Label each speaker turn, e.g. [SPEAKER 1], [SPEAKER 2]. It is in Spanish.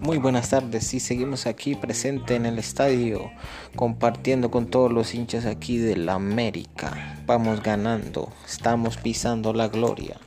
[SPEAKER 1] Muy buenas tardes, y seguimos aquí presente en el estadio, compartiendo con todos los hinchas aquí de la América. Vamos ganando, estamos pisando la gloria.